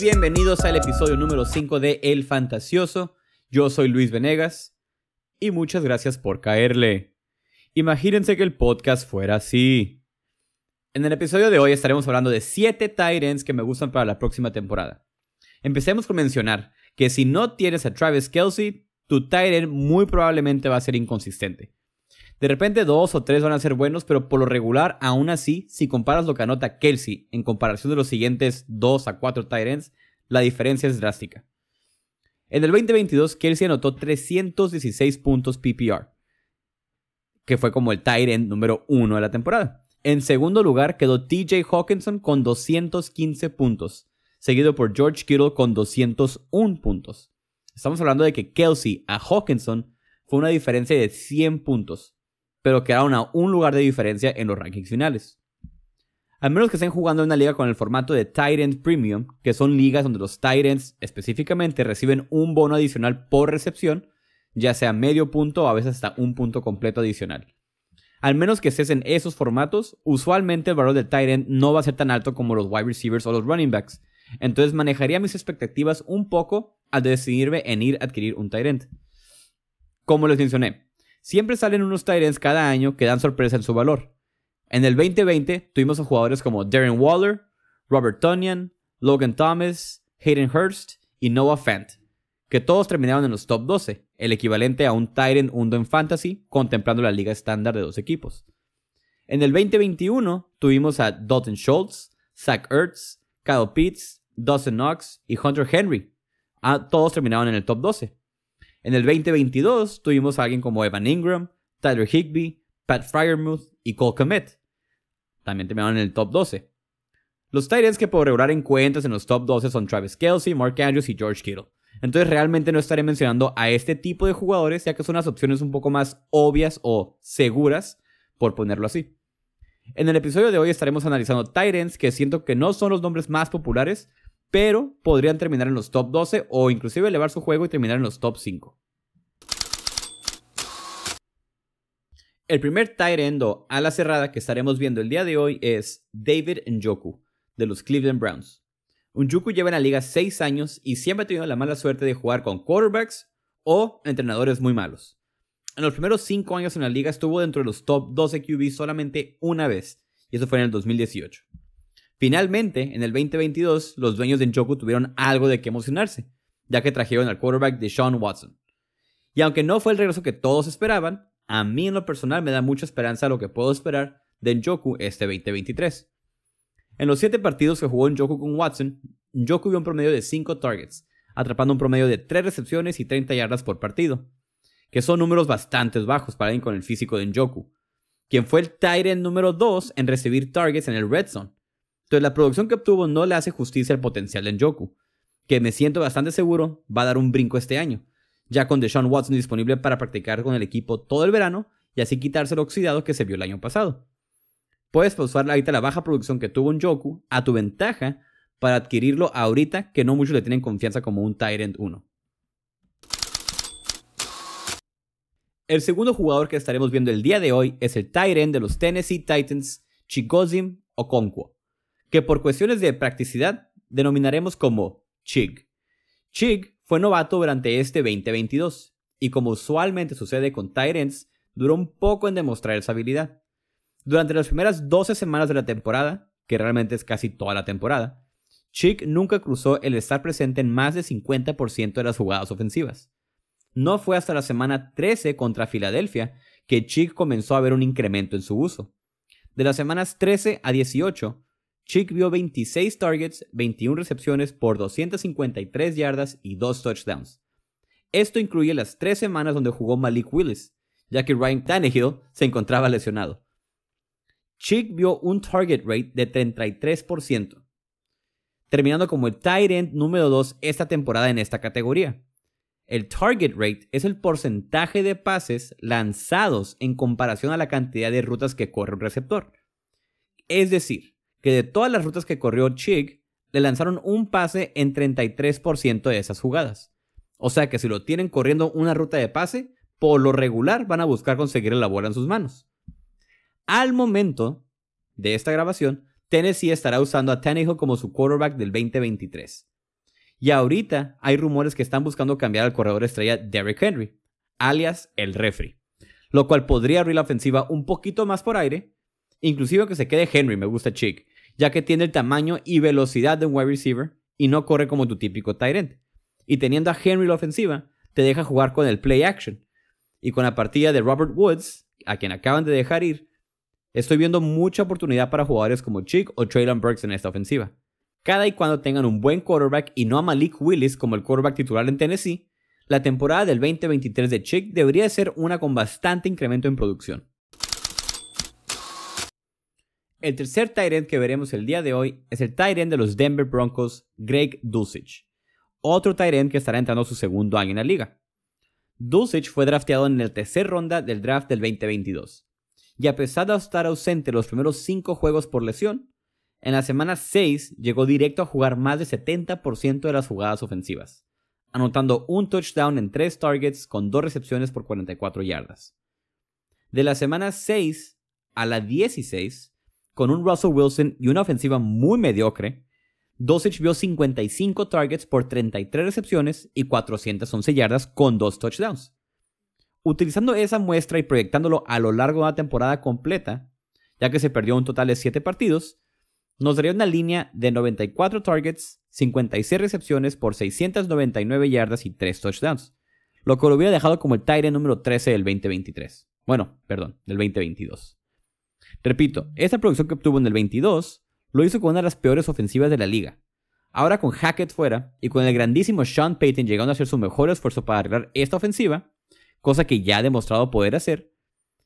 bienvenidos al episodio número 5 de El Fantasioso. Yo soy Luis Venegas y muchas gracias por caerle. Imagínense que el podcast fuera así. En el episodio de hoy estaremos hablando de 7 Titans que me gustan para la próxima temporada. Empecemos con mencionar que si no tienes a Travis Kelsey, tu Titan muy probablemente va a ser inconsistente. De repente dos o tres van a ser buenos, pero por lo regular, aún así, si comparas lo que anota Kelsey en comparación de los siguientes 2 a 4 Tyrants, la diferencia es drástica. En el 2022, Kelsey anotó 316 puntos PPR, que fue como el Tyrant número 1 de la temporada. En segundo lugar quedó TJ Hawkinson con 215 puntos, seguido por George Kittle con 201 puntos. Estamos hablando de que Kelsey a Hawkinson fue una diferencia de 100 puntos pero quedaron a un lugar de diferencia en los rankings finales. Al menos que estén jugando en una liga con el formato de Titans Premium, que son ligas donde los Titans específicamente reciben un bono adicional por recepción, ya sea medio punto o a veces hasta un punto completo adicional. Al menos que estés en esos formatos, usualmente el valor del Titan no va a ser tan alto como los wide receivers o los running backs. Entonces manejaría mis expectativas un poco al decidirme en ir a adquirir un Tyrant. Como les mencioné, Siempre salen unos Tyrants cada año que dan sorpresa en su valor. En el 2020 tuvimos a jugadores como Darren Waller, Robert Tonyan, Logan Thomas, Hayden Hurst y Noah Fant, que todos terminaron en los top 12, el equivalente a un Tyrant 1 en Fantasy, contemplando la liga estándar de dos equipos. En el 2021 tuvimos a Dalton Schultz, Zach Ertz, Kyle Pitts, Dawson Knox y Hunter Henry. Ah, todos terminaron en el top 12. En el 2022 tuvimos a alguien como Evan Ingram, Tyler Higby, Pat Fryermuth y Cole Komet. También terminaron en el top 12. Los Titans que por regular encuentras en los top 12 son Travis Kelsey, Mark Andrews y George Kittle. Entonces realmente no estaré mencionando a este tipo de jugadores ya que son las opciones un poco más obvias o seguras, por ponerlo así. En el episodio de hoy estaremos analizando Titans que siento que no son los nombres más populares, pero podrían terminar en los top 12 o inclusive elevar su juego y terminar en los top 5. El primer tight end a la cerrada que estaremos viendo el día de hoy es David Njoku, de los Cleveland Browns. Njoku lleva en la liga 6 años y siempre ha tenido la mala suerte de jugar con quarterbacks o entrenadores muy malos. En los primeros 5 años en la liga estuvo dentro de los top 12 QB solamente una vez, y eso fue en el 2018. Finalmente, en el 2022, los dueños de Njoku tuvieron algo de qué emocionarse, ya que trajeron al quarterback de Sean Watson. Y aunque no fue el regreso que todos esperaban, a mí en lo personal me da mucha esperanza lo que puedo esperar de Njoku este 2023. En los 7 partidos que jugó Njoku con Watson, Njoku vio un promedio de 5 targets, atrapando un promedio de 3 recepciones y 30 yardas por partido, que son números bastante bajos para alguien con el físico de Njoku, quien fue el Tyrant número 2 en recibir targets en el red zone, entonces la producción que obtuvo no le hace justicia al potencial de Njoku, que me siento bastante seguro va a dar un brinco este año, ya con Deshaun Watson disponible para practicar con el equipo todo el verano y así quitarse el oxidado que se vio el año pasado. Puedes usar ahorita la baja producción que tuvo Njoku a tu ventaja para adquirirlo ahorita que no muchos le tienen confianza como un Tyrant 1. El segundo jugador que estaremos viendo el día de hoy es el Tyrant de los Tennessee Titans, Chigozim Okonkwo que por cuestiones de practicidad denominaremos como Chig. Chig fue novato durante este 2022 y como usualmente sucede con Tyrants, duró un poco en demostrar esa habilidad. Durante las primeras 12 semanas de la temporada, que realmente es casi toda la temporada, Chig nunca cruzó el estar presente en más del 50% de las jugadas ofensivas. No fue hasta la semana 13 contra Filadelfia que Chig comenzó a ver un incremento en su uso. De las semanas 13 a 18, Chick vio 26 targets, 21 recepciones por 253 yardas y 2 touchdowns. Esto incluye las 3 semanas donde jugó Malik Willis, ya que Ryan Tannehill se encontraba lesionado. Chick vio un target rate de 33%, terminando como el tight end número 2 esta temporada en esta categoría. El target rate es el porcentaje de pases lanzados en comparación a la cantidad de rutas que corre un receptor. Es decir, que de todas las rutas que corrió Chig, le lanzaron un pase en 33% de esas jugadas. O sea que si lo tienen corriendo una ruta de pase, por lo regular van a buscar conseguir la bola en sus manos. Al momento de esta grabación, Tennessee estará usando a Tannehill como su quarterback del 2023. Y ahorita hay rumores que están buscando cambiar al corredor estrella Derrick Henry, alias el refri, lo cual podría abrir la ofensiva un poquito más por aire, inclusive que se quede Henry, me gusta Chick, ya que tiene el tamaño y velocidad de un wide receiver y no corre como tu típico tight end. Y teniendo a Henry la ofensiva, te deja jugar con el play action. Y con la partida de Robert Woods, a quien acaban de dejar ir, estoy viendo mucha oportunidad para jugadores como Chick o Traylon Burks en esta ofensiva. Cada y cuando tengan un buen quarterback y no a Malik Willis como el quarterback titular en Tennessee, la temporada del 2023 de Chick debería ser una con bastante incremento en producción. El tercer tight que veremos el día de hoy es el tight de los Denver Broncos, Greg Dulcich. Otro tight que estará entrando su segundo año en la liga. Dulcich fue drafteado en la tercera ronda del draft del 2022. Y a pesar de estar ausente los primeros 5 juegos por lesión, en la semana 6 llegó directo a jugar más del 70% de las jugadas ofensivas, anotando un touchdown en 3 targets con 2 recepciones por 44 yardas. De la semana 6 a la 16, con un Russell Wilson y una ofensiva muy mediocre, Dosage vio 55 targets por 33 recepciones y 411 yardas con 2 touchdowns. Utilizando esa muestra y proyectándolo a lo largo de una temporada completa, ya que se perdió un total de 7 partidos, nos daría una línea de 94 targets, 56 recepciones por 699 yardas y 3 touchdowns, lo que lo hubiera dejado como el Tyrant número 13 del 2023. Bueno, perdón, del 2022. Repito, esta producción que obtuvo en el 22 lo hizo con una de las peores ofensivas de la liga. Ahora con Hackett fuera y con el grandísimo Sean Payton llegando a hacer su mejor esfuerzo para arreglar esta ofensiva, cosa que ya ha demostrado poder hacer,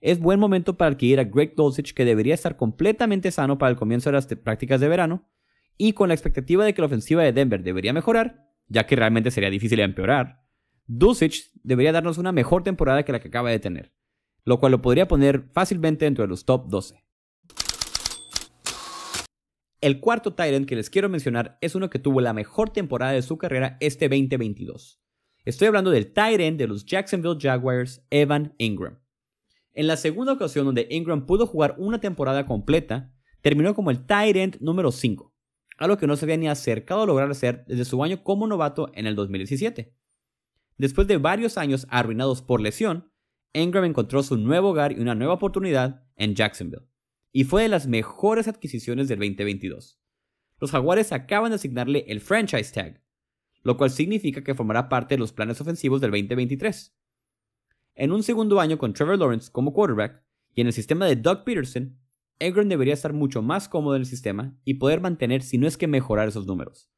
es buen momento para adquirir a Greg Dulcich que debería estar completamente sano para el comienzo de las prácticas de verano y con la expectativa de que la ofensiva de Denver debería mejorar, ya que realmente sería difícil empeorar. Dulcich debería darnos una mejor temporada que la que acaba de tener lo cual lo podría poner fácilmente dentro de los top 12. El cuarto Tyrant que les quiero mencionar es uno que tuvo la mejor temporada de su carrera este 2022. Estoy hablando del Tyrant de los Jacksonville Jaguars, Evan Ingram. En la segunda ocasión donde Ingram pudo jugar una temporada completa, terminó como el Tyrant número 5, algo que no se había ni acercado a lograr hacer desde su año como novato en el 2017. Después de varios años arruinados por lesión, Ingram encontró su nuevo hogar y una nueva oportunidad en Jacksonville, y fue de las mejores adquisiciones del 2022. Los Jaguares acaban de asignarle el franchise tag, lo cual significa que formará parte de los planes ofensivos del 2023. En un segundo año con Trevor Lawrence como quarterback y en el sistema de Doug Peterson, Ingram debería estar mucho más cómodo en el sistema y poder mantener, si no es que mejorar esos números.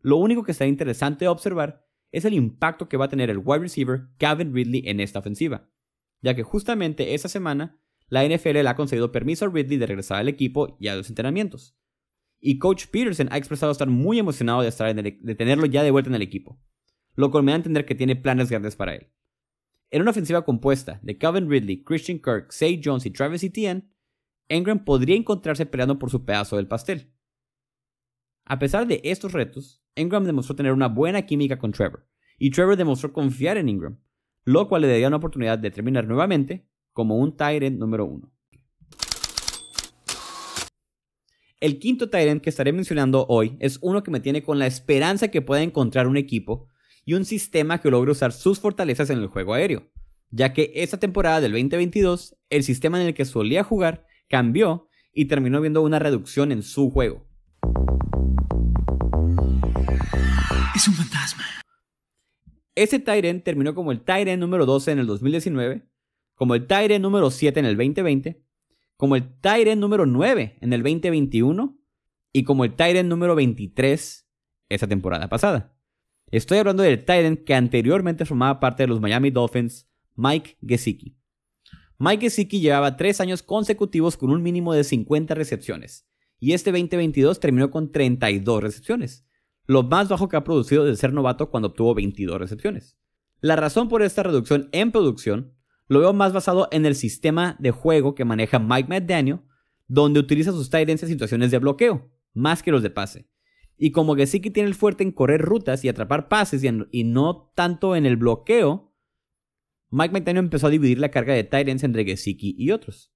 Lo único que será interesante observar es el impacto que va a tener el wide receiver Calvin Ridley en esta ofensiva, ya que justamente esa semana la NFL le ha concedido permiso a Ridley de regresar al equipo y a los entrenamientos. Y Coach Peterson ha expresado estar muy emocionado de, estar e, de tenerlo ya de vuelta en el equipo, lo cual me da a entender que tiene planes grandes para él. En una ofensiva compuesta de Calvin Ridley, Christian Kirk, Say Jones y Travis Etienne, Ingram podría encontrarse peleando por su pedazo del pastel. A pesar de estos retos, Ingram demostró tener una buena química con Trevor, y Trevor demostró confiar en Ingram, lo cual le daría una oportunidad de terminar nuevamente como un Tyrant número uno. El quinto Tyrant que estaré mencionando hoy es uno que me tiene con la esperanza que pueda encontrar un equipo y un sistema que logre usar sus fortalezas en el juego aéreo, ya que esta temporada del 2022 el sistema en el que solía jugar cambió y terminó viendo una reducción en su juego. Es un fantasma. Ese Tyrant terminó como el Tyrant número 12 en el 2019, como el Tyrant número 7 en el 2020, como el Tyrant número 9 en el 2021 y como el Tyrant número 23 esa temporada pasada. Estoy hablando del Tyrant que anteriormente formaba parte de los Miami Dolphins, Mike Gesicki. Mike Gesicki llevaba 3 años consecutivos con un mínimo de 50 recepciones y este 2022 terminó con 32 recepciones lo más bajo que ha producido desde ser novato cuando obtuvo 22 recepciones. La razón por esta reducción en producción lo veo más basado en el sistema de juego que maneja Mike McDaniel, donde utiliza sus tight en situaciones de bloqueo, más que los de pase. Y como Gesicki tiene el fuerte en correr rutas y atrapar pases y, no tanto en el bloqueo, Mike McDaniel empezó a dividir la carga de tight entre Gesicki y otros.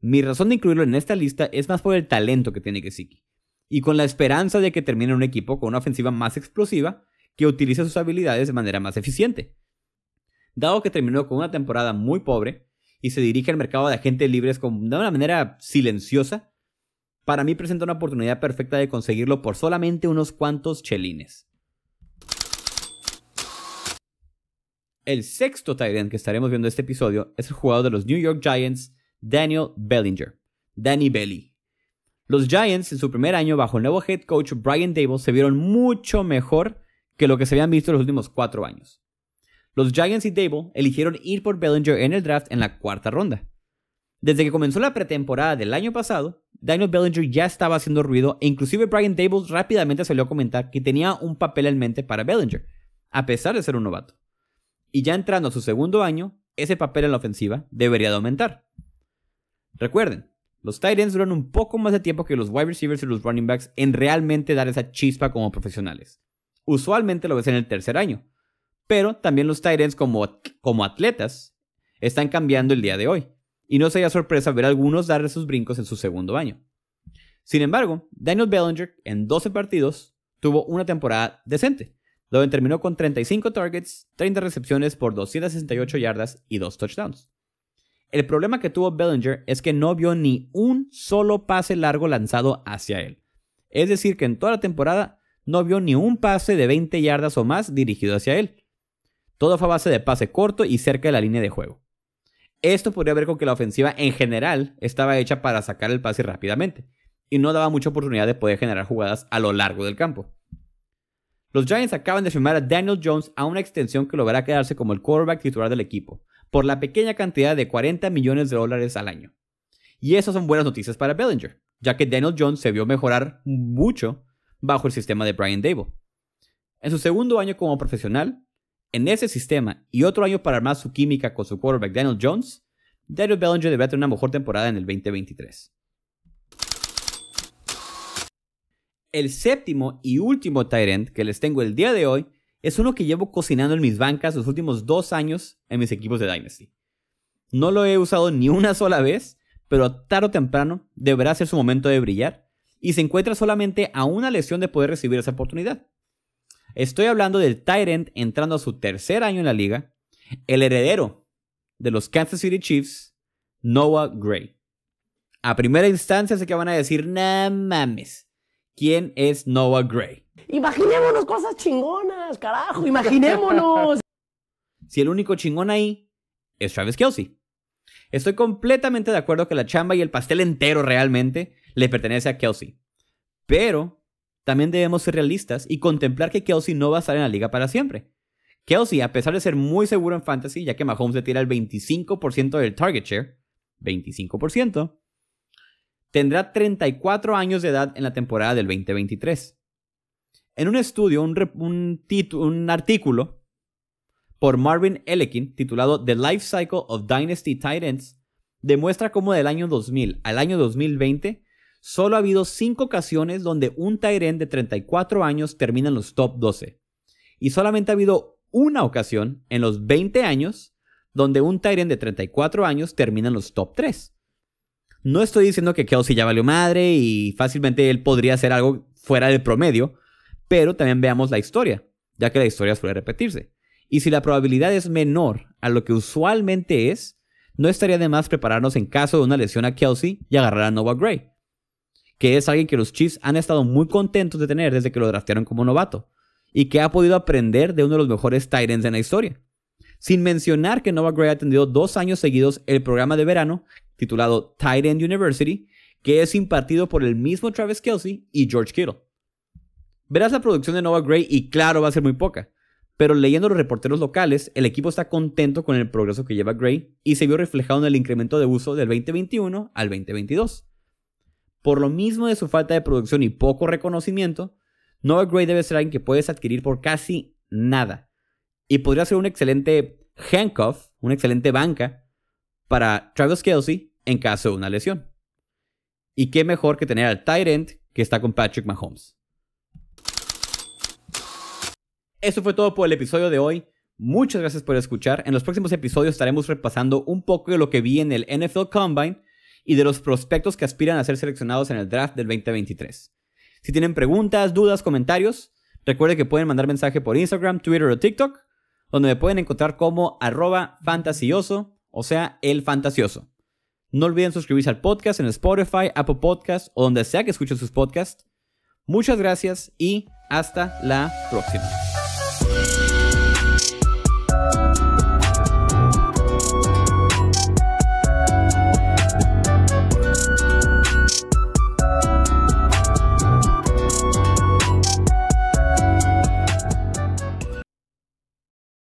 Mi razón de incluirlo en esta lista es más por el talento que tiene Gesicki y con la esperanza de que termine un equipo con una ofensiva más explosiva que utilice sus habilidades de manera más eficiente. Dado que terminó con una temporada muy pobre y se dirige al mercado de agentes libres de una manera silenciosa, para mí presenta una oportunidad perfecta de conseguirlo por solamente unos cuantos chelines. El sexto tight que estaremos viendo en este episodio es el jugador de los New York Giants, Daniel Bellinger. Danny Belly. Los Giants en su primer año bajo el nuevo head coach Brian Dable se vieron mucho mejor que lo que se habían visto en los últimos cuatro años. Los Giants y Dable eligieron ir por Bellinger en el draft en la cuarta ronda. Desde que comenzó la pretemporada del año pasado, Daniel Bellinger ya estaba haciendo ruido e inclusive Brian Dable rápidamente salió a comentar que tenía un papel en mente para Bellinger, a pesar de ser un novato. Y ya entrando a su segundo año, ese papel en la ofensiva debería de aumentar. Recuerden, los tight ends duran un poco más de tiempo que los wide receivers y los running backs en realmente dar esa chispa como profesionales. Usualmente lo ves en el tercer año, pero también los tight ends como, como atletas están cambiando el día de hoy, y no sería sorpresa ver a algunos dar sus brincos en su segundo año. Sin embargo, Daniel Bellinger en 12 partidos tuvo una temporada decente, donde terminó con 35 targets, 30 recepciones por 268 yardas y 2 touchdowns. El problema que tuvo Bellinger es que no vio ni un solo pase largo lanzado hacia él. Es decir, que en toda la temporada no vio ni un pase de 20 yardas o más dirigido hacia él. Todo fue a base de pase corto y cerca de la línea de juego. Esto podría ver con que la ofensiva en general estaba hecha para sacar el pase rápidamente y no daba mucha oportunidad de poder generar jugadas a lo largo del campo. Los Giants acaban de firmar a Daniel Jones a una extensión que logrará quedarse como el quarterback titular del equipo, por la pequeña cantidad de 40 millones de dólares al año. Y esas son buenas noticias para Bellinger, ya que Daniel Jones se vio mejorar mucho bajo el sistema de Brian Dable. En su segundo año como profesional, en ese sistema y otro año para armar su química con su quarterback Daniel Jones, Daniel Bellinger deberá tener una mejor temporada en el 2023. El séptimo y último tight end que les tengo el día de hoy es uno que llevo cocinando en mis bancas los últimos dos años en mis equipos de Dynasty. No lo he usado ni una sola vez, pero tarde o temprano deberá ser su momento de brillar y se encuentra solamente a una lesión de poder recibir esa oportunidad. Estoy hablando del Tyrant entrando a su tercer año en la liga, el heredero de los Kansas City Chiefs, Noah Gray. A primera instancia sé que van a decir, nah mames, ¿quién es Noah Gray? Imaginémonos cosas chingonas, carajo, imaginémonos. si el único chingón ahí es Travis Kelsey. Estoy completamente de acuerdo que la chamba y el pastel entero realmente le pertenece a Kelsey. Pero también debemos ser realistas y contemplar que Kelsey no va a estar en la liga para siempre. Kelsey, a pesar de ser muy seguro en fantasy, ya que Mahomes le tira el 25% del target share, 25%, tendrá 34 años de edad en la temporada del 2023. En un estudio, un, artículo por Marvin Elekin titulado The Life Cycle of Dynasty Tight Ends demuestra cómo del año 2000 al año 2020 solo ha habido 5 ocasiones donde un end de 34 años termina en los top 12. Y solamente ha habido una ocasión en los 20 años donde un end de 34 años termina en los top 3. No estoy diciendo que Kelsey ya valió madre y fácilmente él podría hacer algo fuera del promedio, pero también veamos la historia, ya que la historia suele repetirse. Y si la probabilidad es menor a lo que usualmente es, no estaría de más prepararnos en caso de una lesión a Kelsey y agarrar a Noah Gray que es alguien que los Chiefs han estado muy contentos de tener desde que lo draftearon como novato, y que ha podido aprender de uno de los mejores Titans en la historia. Sin mencionar que Noah Gray ha atendido dos años seguidos el programa de verano titulado Tight University, que es impartido por el mismo Travis Kelsey y George Kittle. Verás la producción de Noah Gray y claro va a ser muy poca, pero leyendo los reporteros locales, el equipo está contento con el progreso que lleva Gray y se vio reflejado en el incremento de uso del 2021 al 2022. Por lo mismo de su falta de producción y poco reconocimiento, Noah Gray debe ser alguien que puedes adquirir por casi nada. Y podría ser un excelente handcuff, una excelente banca para Travis Kelsey en caso de una lesión. Y qué mejor que tener al tight end que está con Patrick Mahomes. Eso fue todo por el episodio de hoy. Muchas gracias por escuchar. En los próximos episodios estaremos repasando un poco de lo que vi en el NFL Combine y de los prospectos que aspiran a ser seleccionados en el draft del 2023. Si tienen preguntas, dudas, comentarios, recuerden que pueden mandar mensaje por Instagram, Twitter o TikTok, donde me pueden encontrar como arroba fantasioso, o sea, el fantasioso. No olviden suscribirse al podcast en Spotify, Apple Podcast o donde sea que escuchen sus podcasts. Muchas gracias y hasta la próxima.